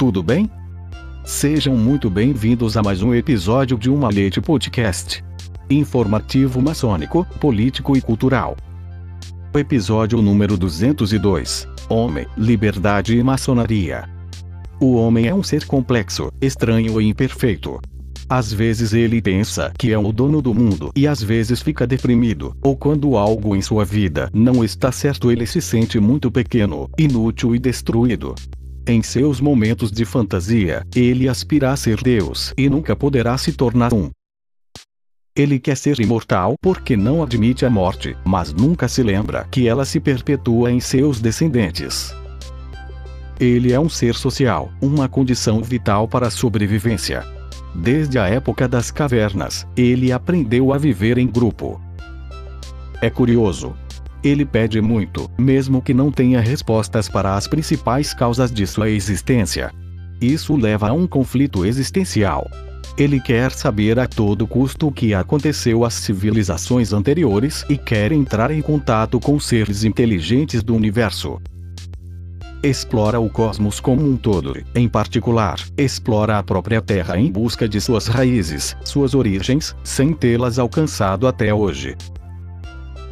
Tudo bem? Sejam muito bem-vindos a mais um episódio de Uma Leite Podcast. Informativo maçônico, político e cultural. Episódio número 202. Homem, Liberdade e Maçonaria. O homem é um ser complexo, estranho e imperfeito. Às vezes ele pensa que é o dono do mundo e às vezes fica deprimido, ou quando algo em sua vida não está certo ele se sente muito pequeno, inútil e destruído. Em seus momentos de fantasia, ele aspira a ser Deus e nunca poderá se tornar um. Ele quer ser imortal porque não admite a morte, mas nunca se lembra que ela se perpetua em seus descendentes. Ele é um ser social, uma condição vital para a sobrevivência. Desde a época das cavernas, ele aprendeu a viver em grupo. É curioso. Ele pede muito, mesmo que não tenha respostas para as principais causas de sua existência. Isso leva a um conflito existencial. Ele quer saber a todo custo o que aconteceu às civilizações anteriores e quer entrar em contato com seres inteligentes do universo explora o cosmos como um todo, em particular, explora a própria Terra em busca de suas raízes, suas origens, sem tê-las alcançado até hoje.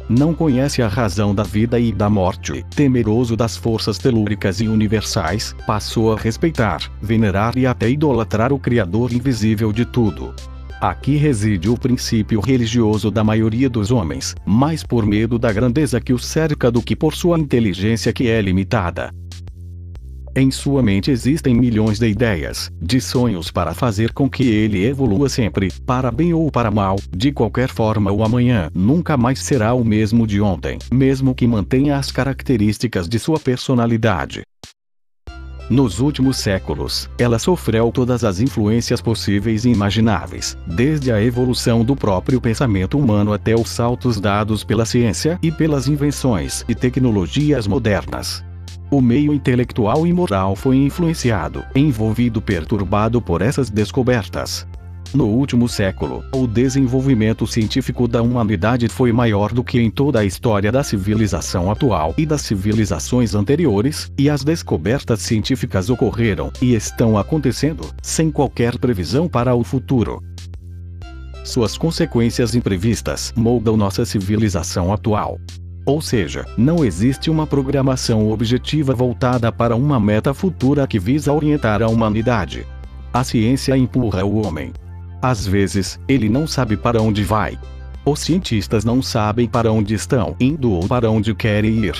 Não conhece a razão da vida e da morte, temeroso das forças telúricas e universais, passou a respeitar, venerar e até idolatrar o Criador invisível de tudo. Aqui reside o princípio religioso da maioria dos homens, mais por medo da grandeza que o cerca do que por sua inteligência que é limitada. Em sua mente existem milhões de ideias, de sonhos para fazer com que ele evolua sempre, para bem ou para mal, de qualquer forma o amanhã nunca mais será o mesmo de ontem, mesmo que mantenha as características de sua personalidade. Nos últimos séculos, ela sofreu todas as influências possíveis e imagináveis, desde a evolução do próprio pensamento humano até os saltos dados pela ciência e pelas invenções e tecnologias modernas. O meio intelectual e moral foi influenciado, envolvido perturbado por essas descobertas. No último século, o desenvolvimento científico da humanidade foi maior do que em toda a história da civilização atual e das civilizações anteriores, e as descobertas científicas ocorreram e estão acontecendo, sem qualquer previsão para o futuro. Suas consequências imprevistas moldam nossa civilização atual. Ou seja, não existe uma programação objetiva voltada para uma meta futura que visa orientar a humanidade. A ciência empurra o homem. Às vezes, ele não sabe para onde vai. Os cientistas não sabem para onde estão indo ou para onde querem ir.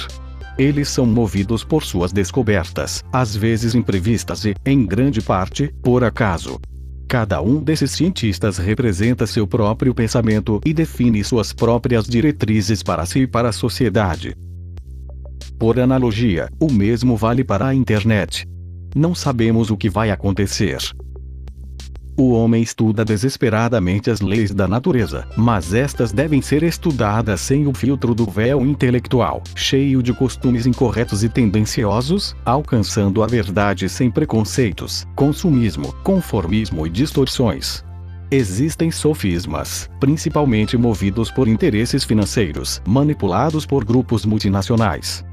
Eles são movidos por suas descobertas, às vezes imprevistas e, em grande parte, por acaso. Cada um desses cientistas representa seu próprio pensamento e define suas próprias diretrizes para si e para a sociedade. Por analogia, o mesmo vale para a internet. Não sabemos o que vai acontecer. O homem estuda desesperadamente as leis da natureza, mas estas devem ser estudadas sem o filtro do véu intelectual, cheio de costumes incorretos e tendenciosos, alcançando a verdade sem preconceitos, consumismo, conformismo e distorções. Existem sofismas, principalmente movidos por interesses financeiros, manipulados por grupos multinacionais.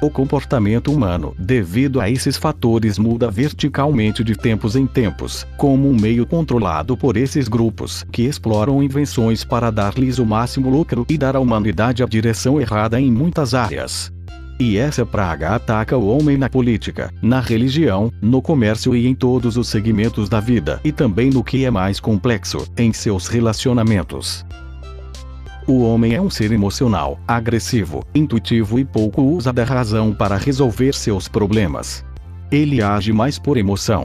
O comportamento humano, devido a esses fatores, muda verticalmente de tempos em tempos, como um meio controlado por esses grupos, que exploram invenções para dar-lhes o máximo lucro e dar à humanidade a direção errada em muitas áreas. E essa praga ataca o homem na política, na religião, no comércio e em todos os segmentos da vida, e também no que é mais complexo, em seus relacionamentos. O homem é um ser emocional, agressivo, intuitivo e pouco usa da razão para resolver seus problemas. Ele age mais por emoção.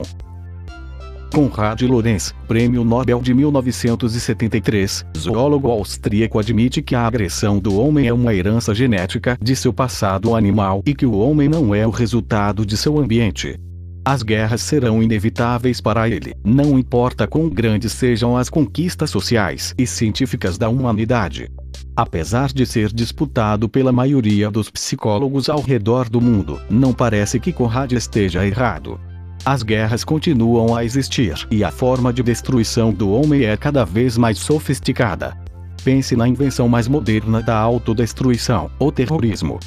Conrad Lorenz, Prêmio Nobel de 1973, zoólogo austríaco admite que a agressão do homem é uma herança genética de seu passado animal e que o homem não é o resultado de seu ambiente. As guerras serão inevitáveis para ele, não importa quão grandes sejam as conquistas sociais e científicas da humanidade. Apesar de ser disputado pela maioria dos psicólogos ao redor do mundo, não parece que Conrad esteja errado. As guerras continuam a existir e a forma de destruição do homem é cada vez mais sofisticada. Pense na invenção mais moderna da autodestruição, o terrorismo.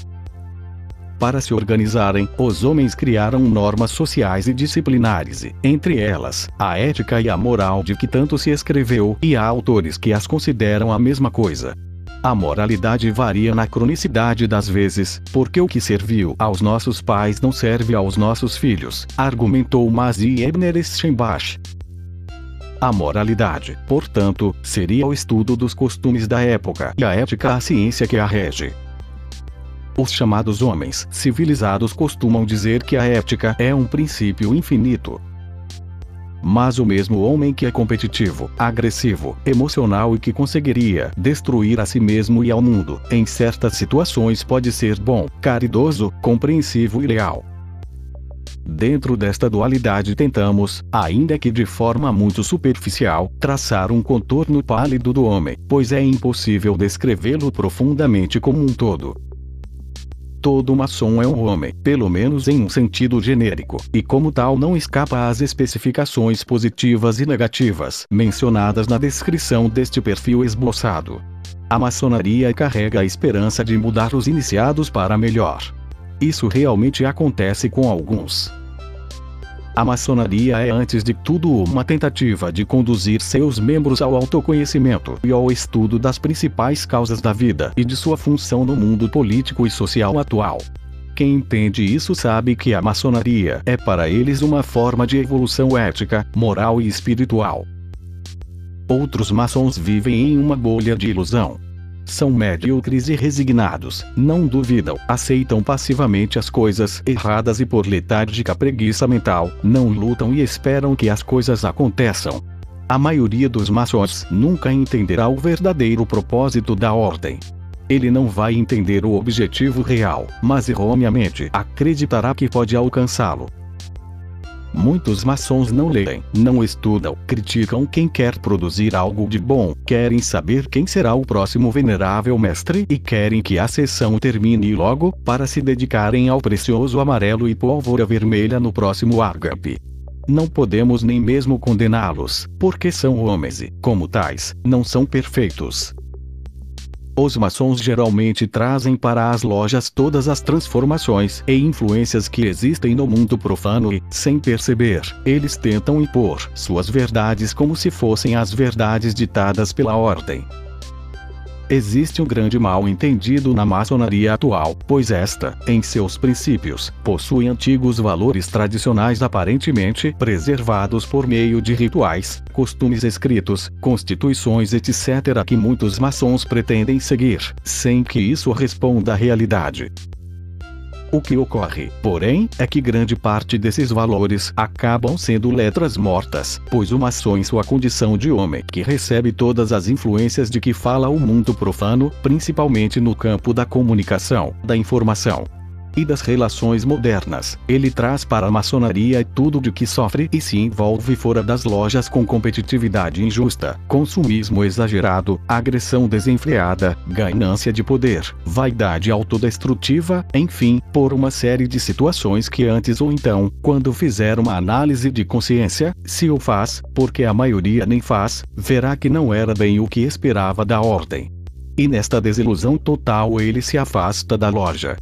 Para se organizarem, os homens criaram normas sociais e disciplinares, entre elas, a ética e a moral de que tanto se escreveu, e há autores que as consideram a mesma coisa. A moralidade varia na cronicidade das vezes, porque o que serviu aos nossos pais não serve aos nossos filhos, argumentou Mazi Ebner Schembach. A moralidade, portanto, seria o estudo dos costumes da época e a ética a ciência que a rege. Os chamados homens civilizados costumam dizer que a ética é um princípio infinito, mas o mesmo homem que é competitivo, agressivo, emocional e que conseguiria destruir a si mesmo e ao mundo, em certas situações pode ser bom, caridoso, compreensivo e leal. Dentro desta dualidade tentamos, ainda que de forma muito superficial, traçar um contorno pálido do homem, pois é impossível descrevê-lo profundamente como um todo. Todo maçom é um homem, pelo menos em um sentido genérico, e como tal não escapa às especificações positivas e negativas mencionadas na descrição deste perfil esboçado. A maçonaria carrega a esperança de mudar os iniciados para melhor. Isso realmente acontece com alguns. A maçonaria é antes de tudo uma tentativa de conduzir seus membros ao autoconhecimento e ao estudo das principais causas da vida e de sua função no mundo político e social atual. Quem entende isso sabe que a maçonaria é para eles uma forma de evolução ética, moral e espiritual. Outros maçons vivem em uma bolha de ilusão, são medíocres e resignados, não duvidam, aceitam passivamente as coisas erradas e por letárgica preguiça mental, não lutam e esperam que as coisas aconteçam. A maioria dos maçons nunca entenderá o verdadeiro propósito da ordem. Ele não vai entender o objetivo real, mas erroneamente acreditará que pode alcançá-lo. Muitos maçons não leem, não estudam, criticam quem quer produzir algo de bom, querem saber quem será o próximo venerável mestre e querem que a sessão termine logo, para se dedicarem ao precioso amarelo e pólvora vermelha no próximo ágape. Não podemos nem mesmo condená-los, porque são homens e, como tais, não são perfeitos. Os maçons geralmente trazem para as lojas todas as transformações e influências que existem no mundo profano e, sem perceber, eles tentam impor suas verdades como se fossem as verdades ditadas pela ordem. Existe um grande mal entendido na maçonaria atual, pois esta, em seus princípios, possui antigos valores tradicionais aparentemente preservados por meio de rituais, costumes escritos, constituições etc. que muitos maçons pretendem seguir, sem que isso responda à realidade. O que ocorre, porém, é que grande parte desses valores acabam sendo letras mortas, pois o maçom em sua condição de homem que recebe todas as influências de que fala o mundo profano, principalmente no campo da comunicação, da informação, e das relações modernas. Ele traz para a maçonaria tudo de que sofre e se envolve fora das lojas com competitividade injusta, consumismo exagerado, agressão desenfreada, ganância de poder, vaidade autodestrutiva, enfim, por uma série de situações que antes ou então, quando fizer uma análise de consciência, se o faz, porque a maioria nem faz, verá que não era bem o que esperava da ordem. E nesta desilusão total ele se afasta da loja.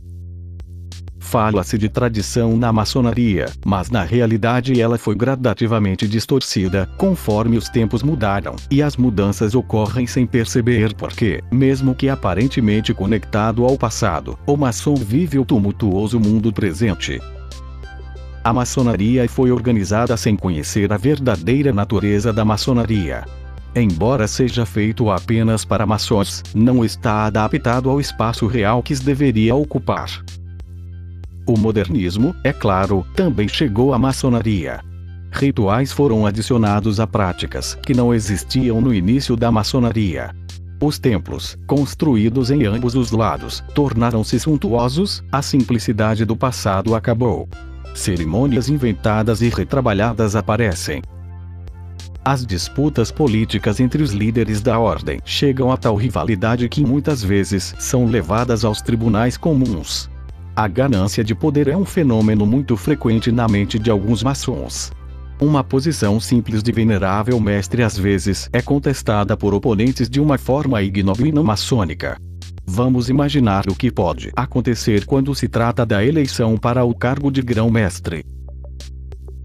Fala-se de tradição na maçonaria, mas na realidade ela foi gradativamente distorcida, conforme os tempos mudaram, e as mudanças ocorrem sem perceber porque, mesmo que aparentemente conectado ao passado, o maçom vive o tumultuoso mundo presente. A maçonaria foi organizada sem conhecer a verdadeira natureza da maçonaria. Embora seja feito apenas para maçons, não está adaptado ao espaço real que deveria ocupar. O modernismo, é claro, também chegou à maçonaria. Rituais foram adicionados a práticas que não existiam no início da maçonaria. Os templos, construídos em ambos os lados, tornaram-se suntuosos, a simplicidade do passado acabou. Cerimônias inventadas e retrabalhadas aparecem. As disputas políticas entre os líderes da ordem chegam a tal rivalidade que muitas vezes são levadas aos tribunais comuns. A ganância de poder é um fenômeno muito frequente na mente de alguns maçons. Uma posição simples de venerável mestre às vezes é contestada por oponentes de uma forma ignoble e não maçônica. Vamos imaginar o que pode acontecer quando se trata da eleição para o cargo de grão-mestre.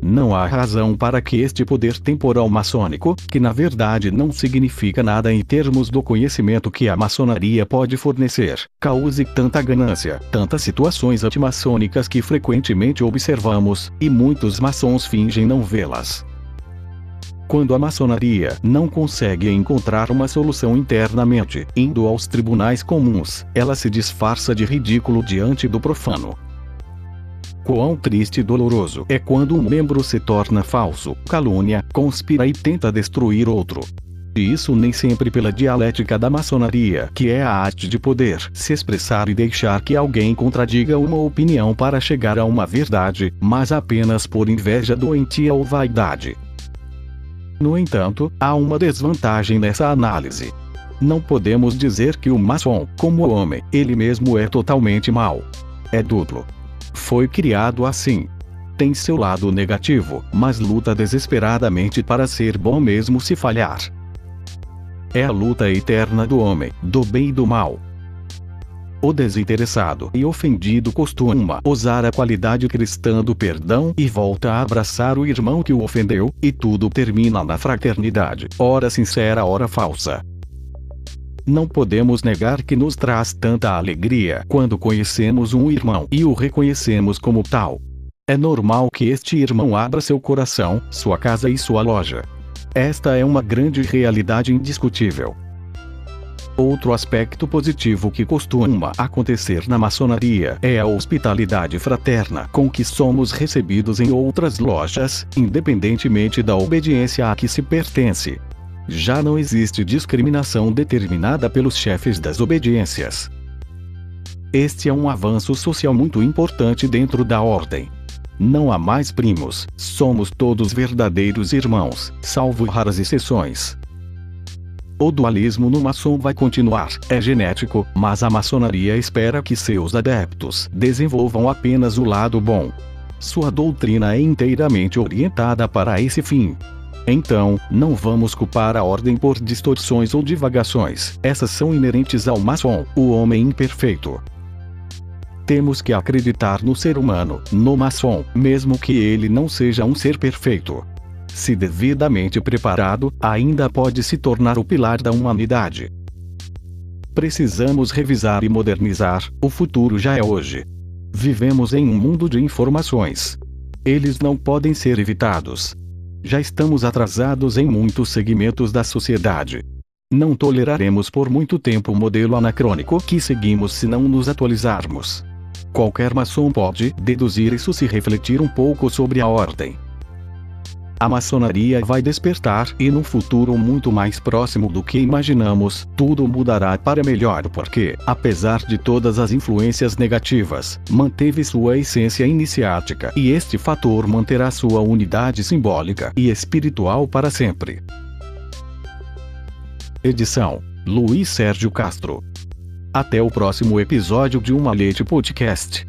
Não há razão para que este poder temporal maçônico, que na verdade não significa nada em termos do conhecimento que a maçonaria pode fornecer, cause tanta ganância, tantas situações antimaçônicas que frequentemente observamos, e muitos maçons fingem não vê-las. Quando a maçonaria não consegue encontrar uma solução internamente, indo aos tribunais comuns, ela se disfarça de ridículo diante do profano. Quão triste e doloroso é quando um membro se torna falso, calúnia, conspira e tenta destruir outro. E isso nem sempre pela dialética da maçonaria, que é a arte de poder se expressar e deixar que alguém contradiga uma opinião para chegar a uma verdade, mas apenas por inveja doentia ou vaidade. No entanto, há uma desvantagem nessa análise. Não podemos dizer que o maçom, como homem, ele mesmo é totalmente mau. É duplo. Foi criado assim. Tem seu lado negativo, mas luta desesperadamente para ser bom mesmo se falhar. É a luta eterna do homem, do bem e do mal. O desinteressado e ofendido costuma usar a qualidade cristã do perdão e volta a abraçar o irmão que o ofendeu, e tudo termina na fraternidade, ora sincera, ora falsa. Não podemos negar que nos traz tanta alegria quando conhecemos um irmão e o reconhecemos como tal. É normal que este irmão abra seu coração, sua casa e sua loja. Esta é uma grande realidade indiscutível. Outro aspecto positivo que costuma acontecer na maçonaria é a hospitalidade fraterna com que somos recebidos em outras lojas, independentemente da obediência a que se pertence. Já não existe discriminação determinada pelos chefes das obediências. Este é um avanço social muito importante dentro da ordem. Não há mais primos, somos todos verdadeiros irmãos, salvo raras exceções. O dualismo no maçom vai continuar, é genético, mas a maçonaria espera que seus adeptos desenvolvam apenas o lado bom. Sua doutrina é inteiramente orientada para esse fim. Então, não vamos culpar a ordem por distorções ou divagações, essas são inerentes ao maçom, o homem imperfeito. Temos que acreditar no ser humano, no maçom, mesmo que ele não seja um ser perfeito. Se devidamente preparado, ainda pode se tornar o pilar da humanidade. Precisamos revisar e modernizar, o futuro já é hoje. Vivemos em um mundo de informações. Eles não podem ser evitados já estamos atrasados em muitos segmentos da sociedade. Não toleraremos por muito tempo o modelo anacrônico que seguimos se não nos atualizarmos. Qualquer maçom pode deduzir isso se refletir um pouco sobre a ordem. A maçonaria vai despertar e no futuro muito mais próximo do que imaginamos, tudo mudará para melhor porque, apesar de todas as influências negativas, manteve sua essência iniciática e este fator manterá sua unidade simbólica e espiritual para sempre. Edição: Luiz Sérgio Castro. Até o próximo episódio de Uma Leite Podcast.